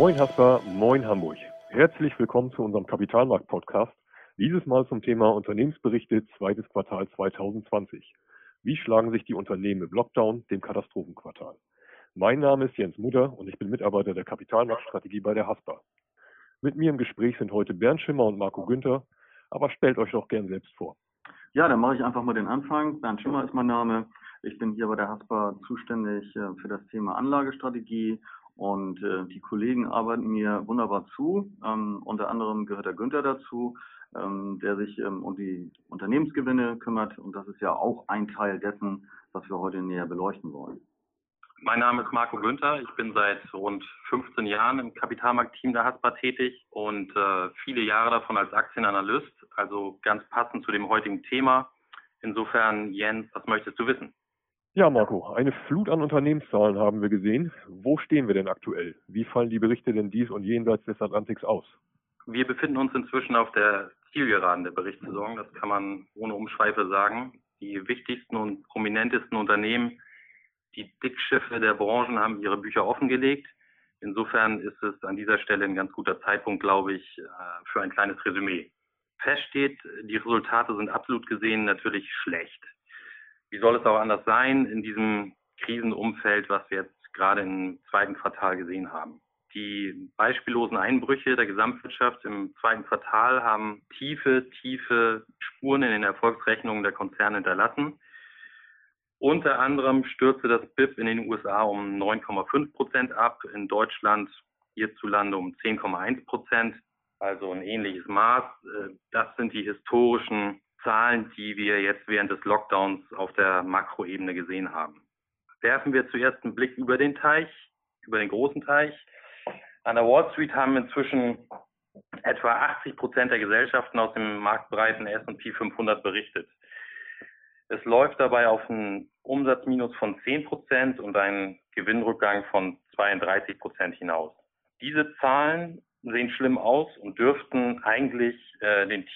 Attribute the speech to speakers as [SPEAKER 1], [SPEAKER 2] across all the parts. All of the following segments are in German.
[SPEAKER 1] Moin Hasper, moin Hamburg. Herzlich willkommen zu unserem Kapitalmarkt-Podcast. Dieses Mal zum Thema Unternehmensberichte zweites Quartal 2020. Wie schlagen sich die Unternehmen im Lockdown, dem Katastrophenquartal? Mein Name ist Jens Mutter und ich bin Mitarbeiter der Kapitalmarktstrategie bei der Hasper. Mit mir im Gespräch sind heute Bernd Schimmer und Marco Günther, aber stellt euch doch gern selbst vor.
[SPEAKER 2] Ja, dann mache ich einfach mal den Anfang. Bernd Schimmer ist mein Name. Ich bin hier bei der Hasper zuständig äh, für das Thema Anlagestrategie und äh, die Kollegen arbeiten mir wunderbar zu. Ähm, unter anderem gehört der Günther dazu, ähm, der sich ähm, um die Unternehmensgewinne kümmert. Und das ist ja auch ein Teil dessen, was wir heute näher beleuchten wollen.
[SPEAKER 3] Mein Name ist Marco Günther. Ich bin seit rund 15 Jahren im Kapitalmarktteam der Haspa tätig und äh, viele Jahre davon als Aktienanalyst, also ganz passend zu dem heutigen Thema. Insofern, Jens, was möchtest du wissen?
[SPEAKER 1] Ja, Marco, eine Flut an Unternehmenszahlen haben wir gesehen. Wo stehen wir denn aktuell? Wie fallen die Berichte denn dies und jenseits des Atlantiks aus?
[SPEAKER 3] Wir befinden uns inzwischen auf der Zielgeraden der Berichtssaison. Das kann man ohne Umschweife sagen. Die wichtigsten und prominentesten Unternehmen die Dickschiffe der Branchen haben ihre Bücher offengelegt. Insofern ist es an dieser Stelle ein ganz guter Zeitpunkt, glaube ich, äh, für ein kleines Resümee. Fest steht, die Resultate sind absolut gesehen natürlich schlecht. Wie soll es auch anders sein in diesem Krisenumfeld, was wir jetzt gerade im zweiten Quartal gesehen haben? Die beispiellosen Einbrüche der Gesamtwirtschaft im zweiten Quartal haben tiefe, tiefe Spuren in den Erfolgsrechnungen der Konzerne hinterlassen. Unter anderem stürzte das BIP in den USA um 9,5 Prozent ab, in Deutschland hierzulande um 10,1 Prozent, also ein ähnliches Maß. Äh, das sind die historischen Zahlen, die wir jetzt während des Lockdowns auf der Makroebene gesehen haben. Werfen wir zuerst einen Blick über den Teich, über den großen Teich. An der Wall Street haben inzwischen etwa 80 Prozent der Gesellschaften aus dem marktbreiten S&P 500 berichtet. Es läuft dabei auf einen Umsatzminus von 10 Prozent und einen Gewinnrückgang von 32 Prozent hinaus. Diese Zahlen sehen schlimm aus und dürften eigentlich äh, den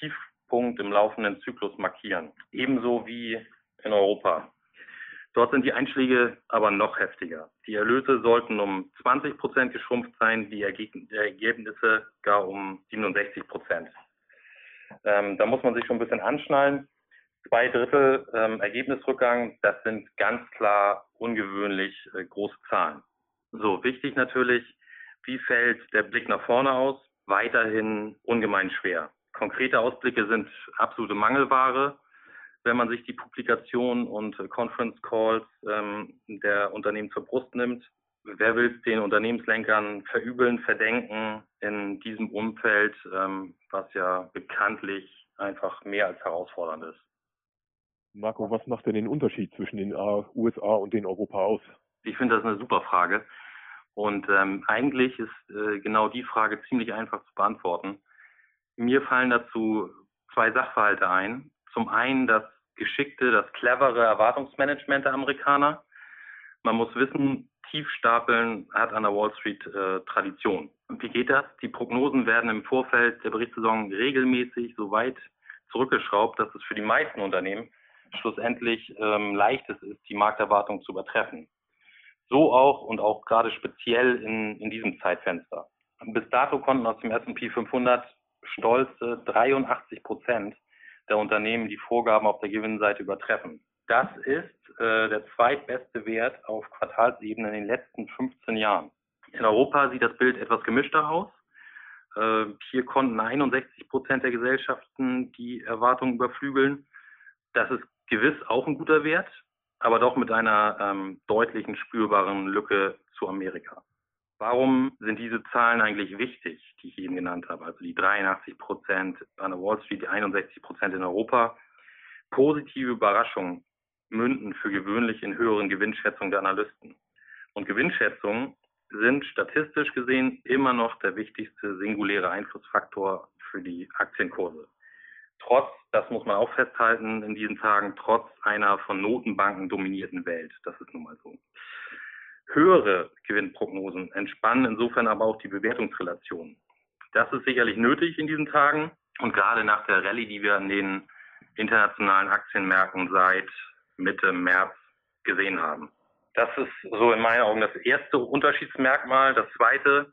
[SPEAKER 3] Tiefpunkt im laufenden Zyklus markieren, ebenso wie in Europa. Dort sind die Einschläge aber noch heftiger. Die Erlöse sollten um 20 Prozent geschrumpft sein, die Ergebnisse gar um 67 Prozent. Ähm, da muss man sich schon ein bisschen anschnallen. Zwei Drittel ähm, Ergebnisrückgang, das sind ganz klar ungewöhnlich äh, große Zahlen. So, wichtig natürlich, wie fällt der Blick nach vorne aus? Weiterhin ungemein schwer. Konkrete Ausblicke sind absolute Mangelware. Wenn man sich die Publikationen und Conference Calls ähm, der Unternehmen zur Brust nimmt, wer will den Unternehmenslenkern verübeln, verdenken in diesem Umfeld, ähm, was ja bekanntlich einfach mehr als herausfordernd ist.
[SPEAKER 1] Marco, was macht denn den Unterschied zwischen den USA und den Europa aus?
[SPEAKER 3] Ich finde das eine super Frage. Und ähm, eigentlich ist äh, genau die Frage ziemlich einfach zu beantworten. Mir fallen dazu zwei Sachverhalte ein. Zum einen das geschickte, das clevere Erwartungsmanagement der Amerikaner. Man muss wissen, Tiefstapeln hat an der Wall Street äh, Tradition. Und wie geht das? Die Prognosen werden im Vorfeld der Berichtssaison regelmäßig so weit zurückgeschraubt, dass es für die meisten Unternehmen schlussendlich ähm, leichtes ist, die Markterwartung zu übertreffen. So auch und auch gerade speziell in, in diesem Zeitfenster. Bis dato konnten aus dem S&P 500 stolze 83 Prozent der Unternehmen die Vorgaben auf der Gewinnseite übertreffen. Das ist äh, der zweitbeste Wert auf Quartalsebene in den letzten 15 Jahren. In Europa sieht das Bild etwas gemischter aus. Äh, hier konnten 61 Prozent der Gesellschaften die Erwartungen überflügeln. Das ist gewiss auch ein guter Wert, aber doch mit einer ähm, deutlichen spürbaren Lücke zu Amerika. Warum sind diese Zahlen eigentlich wichtig, die ich eben genannt habe? Also die 83 Prozent an der Wall Street, die 61 Prozent in Europa. Positive Überraschungen münden für gewöhnlich in höheren Gewinnschätzungen der Analysten. Und Gewinnschätzungen sind statistisch gesehen immer noch der wichtigste singuläre Einflussfaktor für die Aktienkurse trotz, das muss man auch festhalten in diesen Tagen, trotz einer von Notenbanken dominierten Welt. Das ist nun mal so. Höhere Gewinnprognosen entspannen insofern aber auch die Bewertungsrelation. Das ist sicherlich nötig in diesen Tagen und gerade nach der Rallye, die wir an den internationalen Aktienmärkten seit Mitte März gesehen haben. Das ist so in meinen Augen das erste Unterschiedsmerkmal. Das zweite,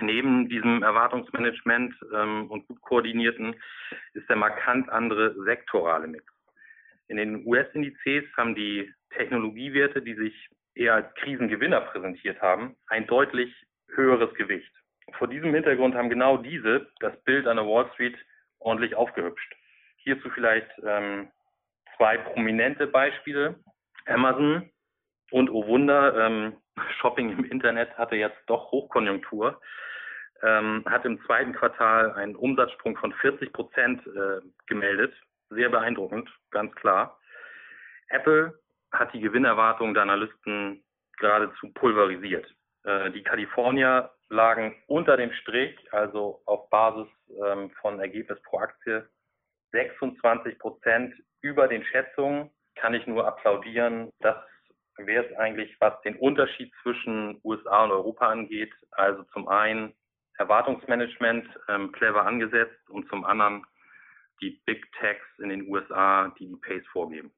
[SPEAKER 3] Neben diesem Erwartungsmanagement ähm, und gut koordinierten ist der markant andere sektorale Mix. In den US-Indizes haben die Technologiewerte, die sich eher Krisengewinner präsentiert haben, ein deutlich höheres Gewicht. Vor diesem Hintergrund haben genau diese das Bild an der Wall Street ordentlich aufgehübscht. Hierzu vielleicht ähm, zwei prominente Beispiele. Amazon und oh Wunder, ähm, Shopping im Internet hatte jetzt doch Hochkonjunktur, ähm, hat im zweiten Quartal einen Umsatzsprung von 40 Prozent äh, gemeldet. Sehr beeindruckend, ganz klar. Apple hat die Gewinnerwartungen der Analysten geradezu pulverisiert. Äh, die Kalifornier lagen unter dem Strich, also auf Basis ähm, von Ergebnis pro Aktie, 26 Prozent über den Schätzungen. Kann ich nur applaudieren. Das wäre es eigentlich, was den Unterschied zwischen USA und Europa angeht. Also zum einen Erwartungsmanagement ähm, clever angesetzt und zum anderen die Big Techs in den USA, die die Pace vorgeben.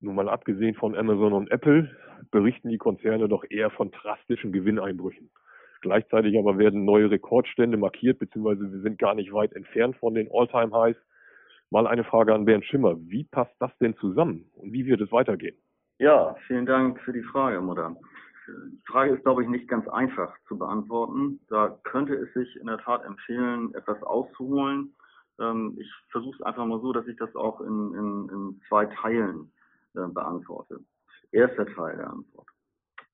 [SPEAKER 1] Nun mal abgesehen von Amazon und Apple berichten die Konzerne doch eher von drastischen Gewinneinbrüchen. Gleichzeitig aber werden neue Rekordstände markiert, beziehungsweise wir sind gar nicht weit entfernt von den All-Time-Highs. Mal eine Frage an Bernd Schimmer. Wie passt das denn zusammen und wie wird es weitergehen?
[SPEAKER 2] Ja, vielen Dank für die Frage, Mutter. Die Frage ist, glaube ich, nicht ganz einfach zu beantworten. Da könnte es sich in der Tat empfehlen, etwas auszuholen. Ähm, ich versuche es einfach mal so, dass ich das auch in, in, in zwei Teilen äh, beantworte. Erster Teil der Antwort.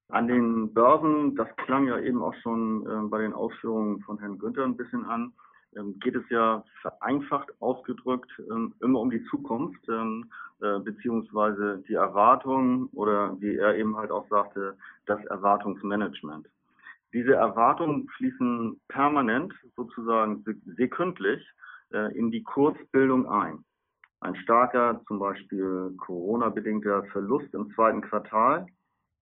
[SPEAKER 2] An den Börsen, das klang ja eben auch schon äh, bei den Ausführungen von Herrn Günther ein bisschen an, ähm, geht es ja vereinfacht ausgedrückt ähm, immer um die Zukunft, ähm, äh, beziehungsweise die Erwartungen oder wie er eben halt auch sagte, das Erwartungsmanagement. Diese Erwartungen fließen permanent, sozusagen sekündlich, äh, in die Kursbildung ein. Ein starker, zum Beispiel Corona-bedingter Verlust im zweiten Quartal,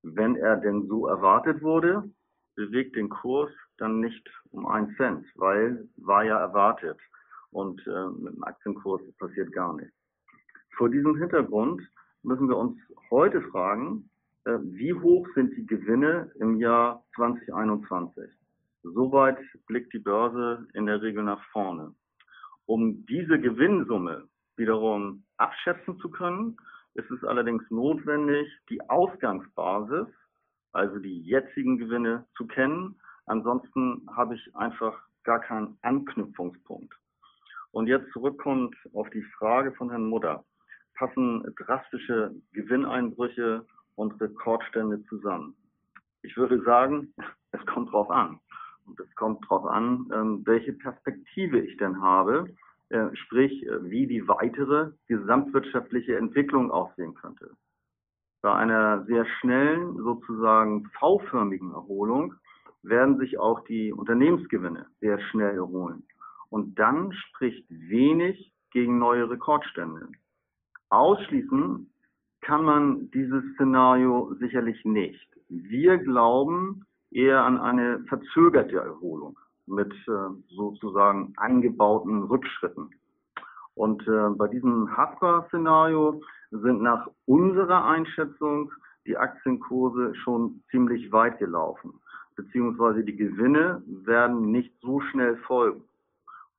[SPEAKER 2] wenn er denn so erwartet wurde, bewegt den Kurs dann nicht um einen Cent, weil war ja erwartet und äh, mit dem Aktienkurs passiert gar nichts. Vor diesem Hintergrund müssen wir uns heute fragen, äh, wie hoch sind die Gewinne im Jahr 2021? Soweit blickt die Börse in der Regel nach vorne. Um diese Gewinnsumme wiederum abschätzen zu können, ist es allerdings notwendig, die Ausgangsbasis, also die jetzigen Gewinne, zu kennen. Ansonsten habe ich einfach gar keinen Anknüpfungspunkt. Und jetzt zurückkommt auf die Frage von Herrn Mutter. Passen drastische Gewinneinbrüche und Rekordstände zusammen? Ich würde sagen, es kommt drauf an. Und es kommt drauf an, ähm, welche Perspektive ich denn habe sprich äh, wie die weitere gesamtwirtschaftliche Entwicklung aussehen könnte. Bei einer sehr schnellen, sozusagen V-förmigen Erholung werden sich auch die Unternehmensgewinne sehr schnell erholen. Und dann spricht wenig gegen neue Rekordstände. Ausschließen kann man dieses Szenario sicherlich nicht. Wir glauben eher an eine verzögerte Erholung mit äh, sozusagen eingebauten Rückschritten. Und äh, bei diesem Haspa-Szenario sind nach unserer Einschätzung die Aktienkurse schon ziemlich weit gelaufen, beziehungsweise die Gewinne werden nicht so schnell folgen.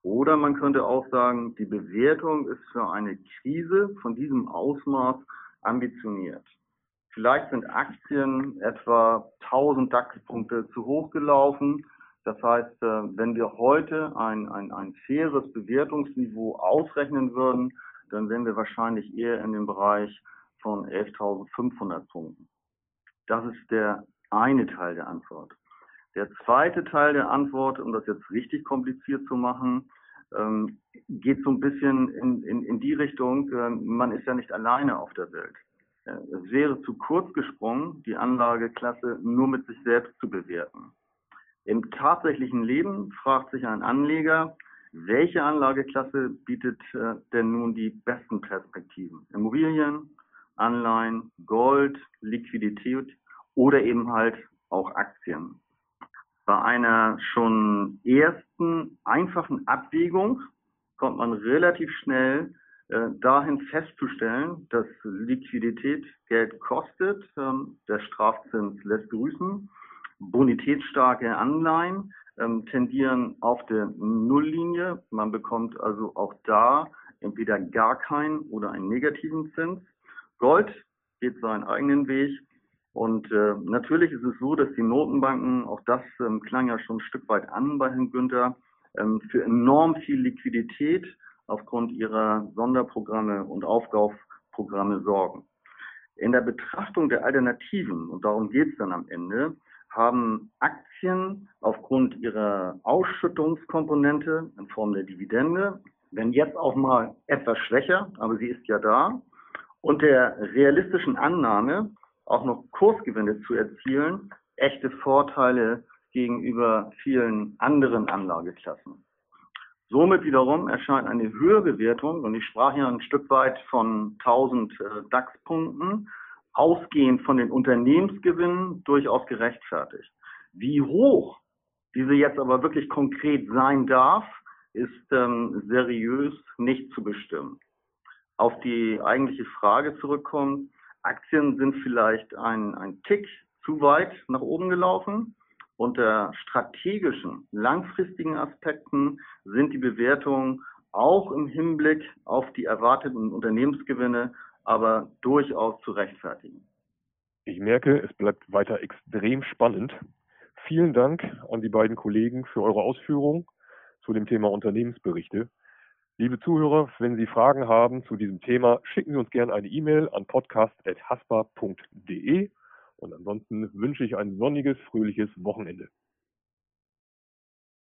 [SPEAKER 2] Oder man könnte auch sagen, die Bewertung ist für eine Krise von diesem Ausmaß ambitioniert. Vielleicht sind Aktien etwa 1000 DAX-Punkte zu hoch gelaufen das heißt, äh, wenn wir heute ein, ein, ein faires Bewertungsniveau ausrechnen würden, dann wären wir wahrscheinlich eher in dem Bereich von 11.500 Punkten. Das ist der eine Teil der Antwort. Der zweite Teil der Antwort, um das jetzt richtig kompliziert zu machen, ähm, geht so ein bisschen in, in, in die Richtung, äh, man ist ja nicht alleine auf der Welt. Äh, es wäre zu kurz gesprungen, die Anlageklasse nur mit sich selbst zu bewerten. Im tatsächlichen Leben fragt sich ein Anleger, welche Anlageklasse bietet äh, denn nun die besten Perspektiven? Immobilien, Anleihen, Gold, Liquidität oder eben halt auch Aktien. Bei einer schon ersten einfachen Abwägung kommt man relativ schnell äh, dahin festzustellen, dass Liquidität Geld kostet, ähm, der Strafzins lässt grüßen bonitätsstarke Anleihen ähm, tendieren auf der Nulllinie. Man bekommt also auch da entweder gar keinen oder einen negativen Zins. Gold geht seinen eigenen Weg. Und äh, natürlich ist es so, dass die Notenbanken, auch das ähm, klang ja schon ein Stück weit an bei Herrn Günther, ähm, für enorm viel Liquidität aufgrund ihrer Sonderprogramme und Aufkaufprogramme sorgen. In der Betrachtung der Alternativen, und darum geht es dann am Ende, haben Aktien aufgrund ihrer Ausschüttungskomponente in Form der Dividende, wenn jetzt auch mal etwas schwächer, aber sie ist ja da, und der realistischen Annahme, auch noch Kursgewinne zu erzielen, echte Vorteile gegenüber vielen anderen Anlageklassen. Somit wiederum erscheint eine höhere Wertung, und ich sprach ja ein Stück weit von 1000 äh, DAX-Punkten, ausgehend von den Unternehmensgewinnen durchaus gerechtfertigt. Wie hoch diese jetzt aber wirklich konkret sein darf, ist ähm, seriös nicht zu bestimmen. Auf die eigentliche Frage zurückkommen, Aktien sind vielleicht ein, ein Tick zu weit nach oben gelaufen. Unter strategischen, langfristigen Aspekten sind die Bewertungen auch im Hinblick auf die erwarteten Unternehmensgewinne aber durchaus zu rechtfertigen.
[SPEAKER 1] Ich merke, es bleibt weiter extrem spannend. Vielen Dank an die beiden Kollegen für eure Ausführungen zu dem Thema Unternehmensberichte. Liebe Zuhörer, wenn Sie Fragen haben zu diesem Thema, schicken Sie uns gerne eine E-Mail an podcast.haspa.de und ansonsten wünsche ich ein sonniges, fröhliches Wochenende.